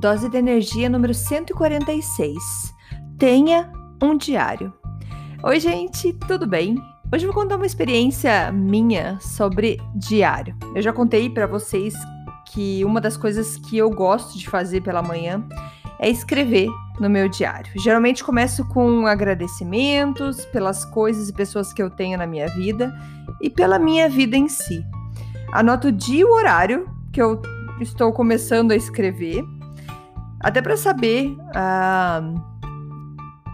Dose de energia número 146. Tenha um diário. Oi, gente, tudo bem? Hoje eu vou contar uma experiência minha sobre diário. Eu já contei para vocês que uma das coisas que eu gosto de fazer pela manhã é escrever no meu diário. Geralmente começo com agradecimentos pelas coisas e pessoas que eu tenho na minha vida e pela minha vida em si. Anoto o dia e o horário que eu estou começando a escrever, até para saber uh,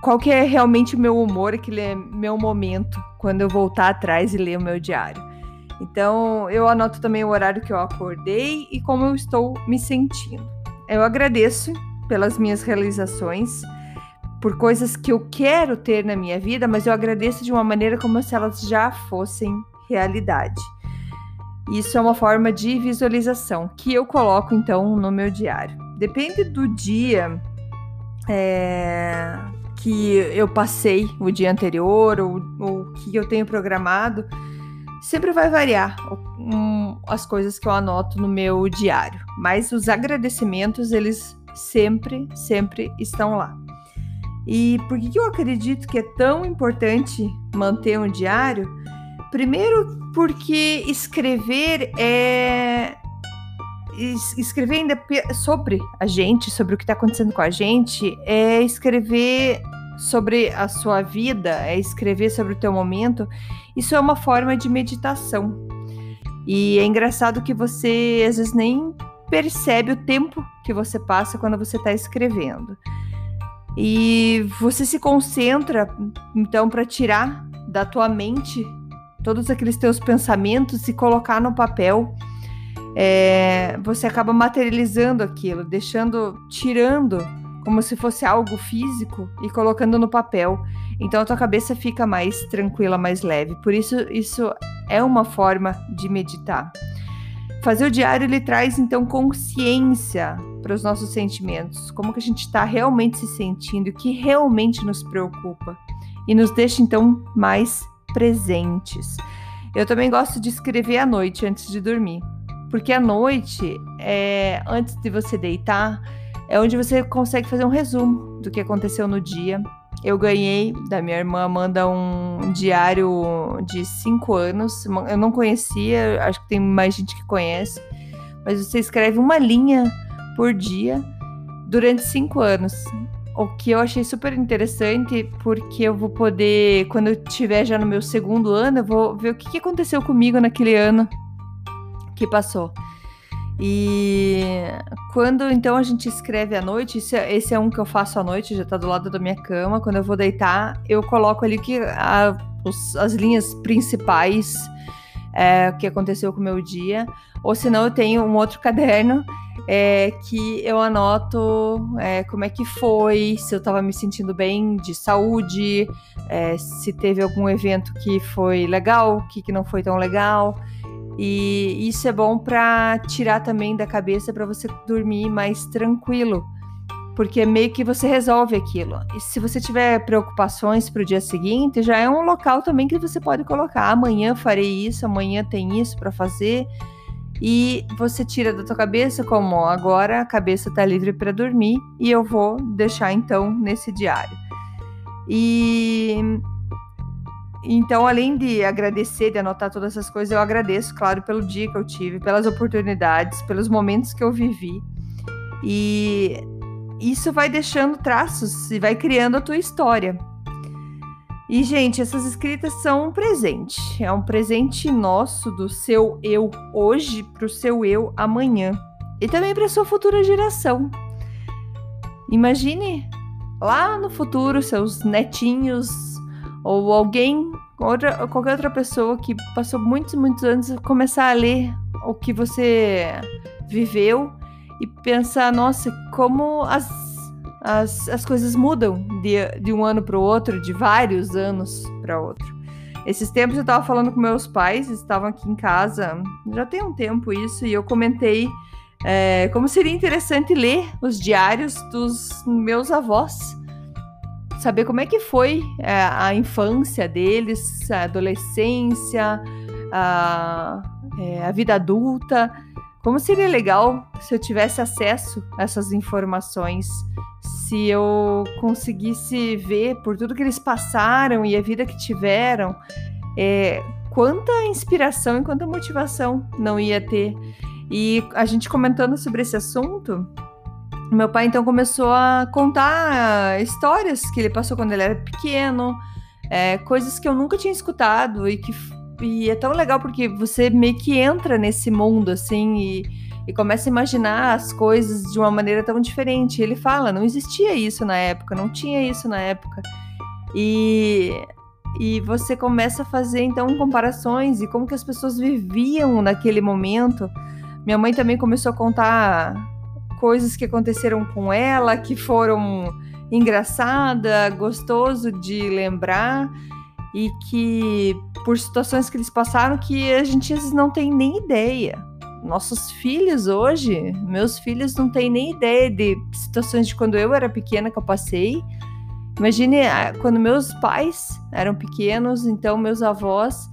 qual que é realmente o meu humor, aquele é meu momento quando eu voltar atrás e ler o meu diário. Então, eu anoto também o horário que eu acordei e como eu estou me sentindo. Eu agradeço pelas minhas realizações, por coisas que eu quero ter na minha vida, mas eu agradeço de uma maneira como se elas já fossem realidade. Isso é uma forma de visualização que eu coloco então no meu diário. Depende do dia é, que eu passei o dia anterior ou o que eu tenho programado sempre vai variar um, as coisas que eu anoto no meu diário, mas os agradecimentos eles sempre, sempre estão lá. E por que eu acredito que é tão importante manter um diário? Primeiro, porque escrever é. Escrever ainda sobre a gente, sobre o que está acontecendo com a gente, é escrever sobre a sua vida, é escrever sobre o teu momento, isso é uma forma de meditação. E é engraçado que você às vezes nem percebe o tempo que você passa quando você está escrevendo. E você se concentra, então, para tirar da tua mente todos aqueles teus pensamentos e colocar no papel. É, você acaba materializando aquilo, deixando, tirando como se fosse algo físico e colocando no papel. Então a tua cabeça fica mais tranquila, mais leve. Por isso, isso é uma forma de meditar. Fazer o diário ele traz então consciência para os nossos sentimentos, como que a gente está realmente se sentindo, o que realmente nos preocupa e nos deixa então mais presentes. Eu também gosto de escrever à noite antes de dormir, porque à noite, é, antes de você deitar, é onde você consegue fazer um resumo do que aconteceu no dia. Eu ganhei da minha irmã Amanda um diário de cinco anos. Eu não conhecia, acho que tem mais gente que conhece. Mas você escreve uma linha por dia durante cinco anos. O que eu achei super interessante, porque eu vou poder, quando eu estiver já no meu segundo ano, eu vou ver o que aconteceu comigo naquele ano que passou. E quando então a gente escreve à noite, esse é, esse é um que eu faço à noite, já tá do lado da minha cama. Quando eu vou deitar, eu coloco ali que a, os, as linhas principais é, que aconteceu com o meu dia. Ou senão eu tenho um outro caderno é, que eu anoto é, como é que foi, se eu estava me sentindo bem de saúde, é, se teve algum evento que foi legal, o que, que não foi tão legal. E isso é bom para tirar também da cabeça para você dormir mais tranquilo, porque meio que você resolve aquilo. E se você tiver preocupações para o dia seguinte, já é um local também que você pode colocar. Amanhã farei isso, amanhã tem isso para fazer. E você tira da tua cabeça como agora a cabeça está livre para dormir e eu vou deixar então nesse diário. E então, além de agradecer, de anotar todas essas coisas, eu agradeço, claro, pelo dia que eu tive, pelas oportunidades, pelos momentos que eu vivi. E isso vai deixando traços e vai criando a tua história. E, gente, essas escritas são um presente. É um presente nosso do seu eu hoje para o seu eu amanhã. E também para sua futura geração. Imagine lá no futuro seus netinhos ou alguém outra, qualquer outra pessoa que passou muitos, muitos anos começar a ler o que você viveu e pensar, nossa, como as, as, as coisas mudam de, de um ano para o outro, de vários anos para outro. Esses tempos eu estava falando com meus pais, estavam aqui em casa, já tem um tempo isso, e eu comentei é, como seria interessante ler os diários dos meus avós, saber como é que foi é, a infância deles, a adolescência, a, é, a vida adulta. Como seria legal se eu tivesse acesso a essas informações, se eu conseguisse ver por tudo que eles passaram e a vida que tiveram, é, quanta inspiração e quanta motivação não ia ter. E a gente comentando sobre esse assunto, meu pai então começou a contar histórias que ele passou quando ele era pequeno, é, coisas que eu nunca tinha escutado e que e é tão legal porque você meio que entra nesse mundo assim e, e começa a imaginar as coisas de uma maneira tão diferente. Ele fala, não existia isso na época, não tinha isso na época. E e você começa a fazer então comparações e como que as pessoas viviam naquele momento. Minha mãe também começou a contar coisas que aconteceram com ela, que foram engraçada, gostoso de lembrar e que por situações que eles passaram que a gente às vezes não tem nem ideia. Nossos filhos hoje, meus filhos não têm nem ideia de situações de quando eu era pequena que eu passei. Imagine ah, quando meus pais eram pequenos, então meus avós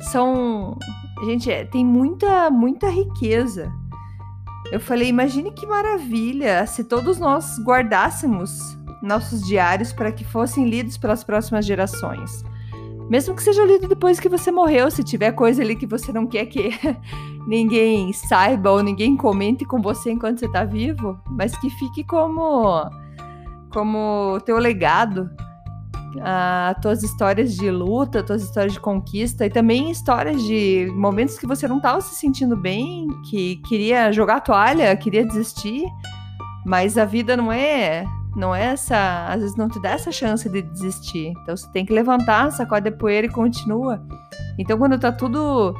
são Gente, é, tem muita, muita riqueza. Eu falei, imagine que maravilha se todos nós guardássemos nossos diários para que fossem lidos pelas próximas gerações. Mesmo que seja lido depois que você morreu, se tiver coisa ali que você não quer que ninguém saiba ou ninguém comente com você enquanto você está vivo, mas que fique como como teu legado as tuas histórias de luta, tuas histórias de conquista e também histórias de momentos que você não estava se sentindo bem, que queria jogar a toalha, queria desistir, mas a vida não é não é essa, às vezes não te dá essa chance de desistir. Então você tem que levantar, sacode a poeira e continua. Então quando tá tudo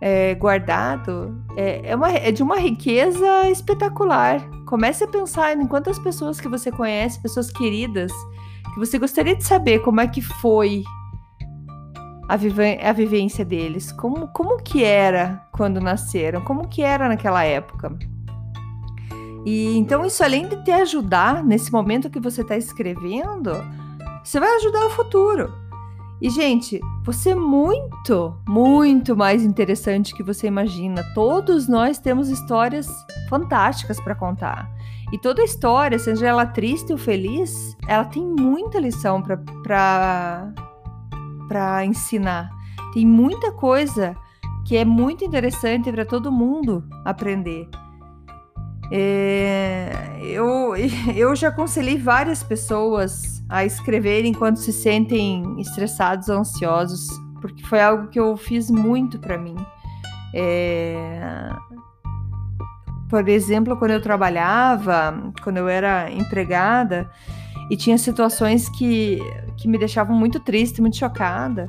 é, guardado, é, é, uma, é de uma riqueza espetacular. Comece a pensar em quantas pessoas que você conhece, pessoas queridas, que você gostaria de saber como é que foi a, a vivência deles, como, como que era quando nasceram, como que era naquela época. E então isso além de te ajudar nesse momento que você está escrevendo, você vai ajudar o futuro. E gente, você é muito, muito mais interessante que você imagina. Todos nós temos histórias fantásticas para contar. E toda história, seja ela triste ou feliz, ela tem muita lição para ensinar. Tem muita coisa que é muito interessante para todo mundo aprender. É, eu, eu já aconselhei várias pessoas a escreverem enquanto se sentem estressados ou ansiosos, porque foi algo que eu fiz muito para mim. É, por exemplo, quando eu trabalhava, quando eu era empregada, e tinha situações que, que me deixavam muito triste, muito chocada.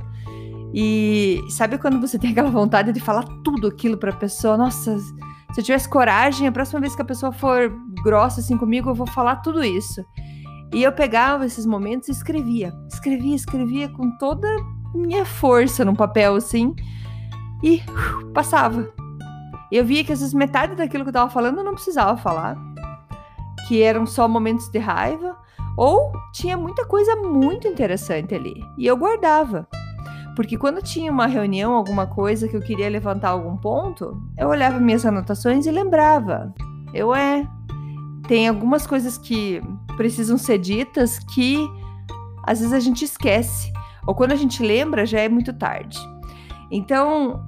E sabe quando você tem aquela vontade de falar tudo aquilo para a pessoa? Nossa, se eu tivesse coragem, a próxima vez que a pessoa for grossa assim comigo, eu vou falar tudo isso. E eu pegava esses momentos e escrevia. Escrevia, escrevia com toda minha força no papel assim e uh, passava eu via que às vezes metade daquilo que eu tava falando eu não precisava falar, que eram só momentos de raiva, ou tinha muita coisa muito interessante ali, e eu guardava. Porque quando tinha uma reunião, alguma coisa que eu queria levantar algum ponto, eu olhava minhas anotações e lembrava. Eu é. Tem algumas coisas que precisam ser ditas que às vezes a gente esquece. Ou quando a gente lembra, já é muito tarde. Então,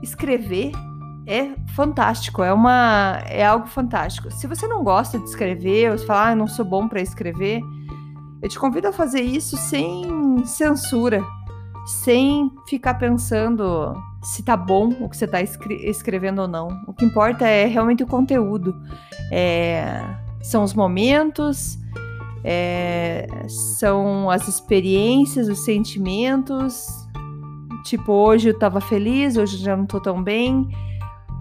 escrever é fantástico, é uma é algo fantástico. Se você não gosta de escrever, ou se falar, ah, eu não sou bom para escrever, eu te convido a fazer isso sem censura, sem ficar pensando se tá bom o que você tá escre escrevendo ou não. O que importa é realmente o conteúdo. É, são os momentos, é, são as experiências, os sentimentos, tipo, hoje eu tava feliz, hoje já não tô tão bem,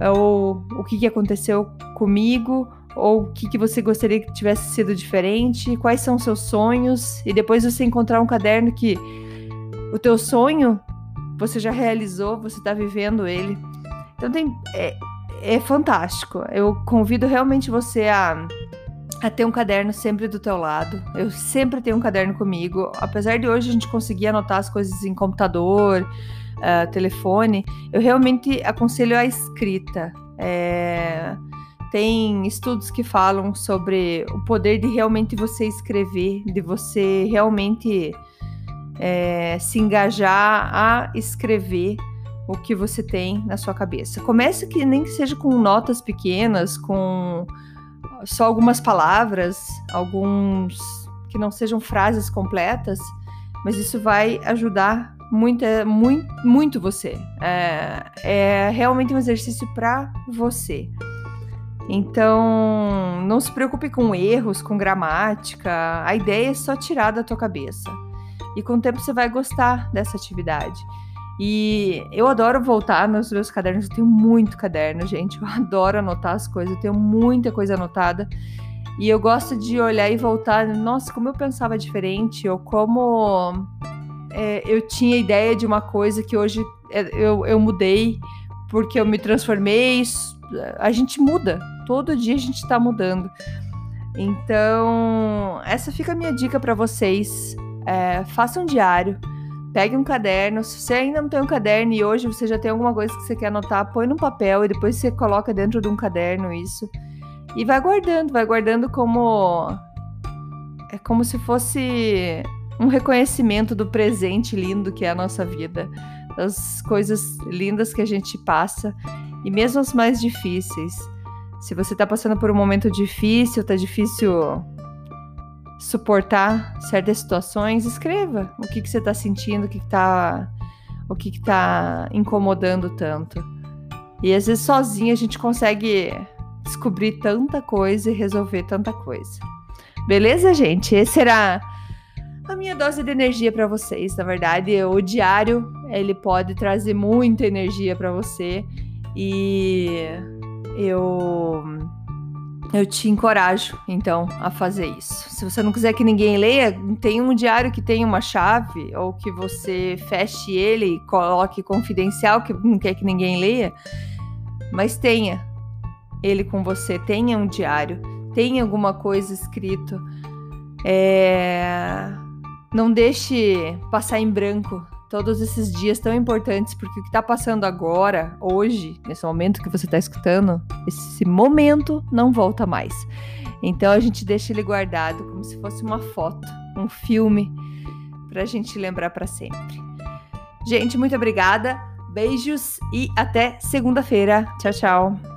ou o que, que aconteceu comigo, ou o que, que você gostaria que tivesse sido diferente, quais são seus sonhos, e depois você encontrar um caderno que o teu sonho você já realizou, você está vivendo ele. Então tem, é, é fantástico. Eu convido realmente você a, a ter um caderno sempre do teu lado. Eu sempre tenho um caderno comigo. Apesar de hoje a gente conseguir anotar as coisas em computador, uh, telefone, eu realmente aconselho a escrita. É, tem estudos que falam sobre o poder de realmente você escrever, de você realmente é, se engajar a escrever o que você tem na sua cabeça. Comece que nem que seja com notas pequenas, com só algumas palavras, alguns que não sejam frases completas, mas isso vai ajudar muito, muito, muito você. É, é realmente um exercício para você. Então, não se preocupe com erros, com gramática. A ideia é só tirar da tua cabeça. E com o tempo você vai gostar dessa atividade. E eu adoro voltar nos meus cadernos. Eu tenho muito caderno, gente. Eu adoro anotar as coisas. Eu tenho muita coisa anotada. E eu gosto de olhar e voltar. Nossa, como eu pensava diferente. Ou como é, eu tinha ideia de uma coisa que hoje é, eu, eu mudei porque eu me transformei. A gente muda. Todo dia a gente está mudando. Então, essa fica a minha dica para vocês. É, faça um diário Pegue um caderno. Se você ainda não tem um caderno e hoje você já tem alguma coisa que você quer anotar, põe no papel e depois você coloca dentro de um caderno isso. E vai guardando, vai guardando como. É como se fosse um reconhecimento do presente lindo que é a nossa vida, das coisas lindas que a gente passa e mesmo as mais difíceis. Se você está passando por um momento difícil, tá difícil suportar certas situações, escreva o que, que você está sentindo, o que está o que está incomodando tanto. E às vezes sozinho a gente consegue descobrir tanta coisa e resolver tanta coisa. Beleza, gente? Esse era a minha dose de energia para vocês. Na verdade, o diário ele pode trazer muita energia para você e eu eu te encorajo, então, a fazer isso. Se você não quiser que ninguém leia, tem um diário que tem uma chave, ou que você feche ele e coloque confidencial, que não quer que ninguém leia. Mas tenha ele com você, tenha um diário, tenha alguma coisa escrito. É... Não deixe passar em branco todos esses dias tão importantes, porque o que está passando agora, hoje, nesse momento que você está escutando, esse momento não volta mais. Então a gente deixa ele guardado como se fosse uma foto, um filme, para a gente lembrar para sempre. Gente, muito obrigada, beijos e até segunda-feira. Tchau, tchau.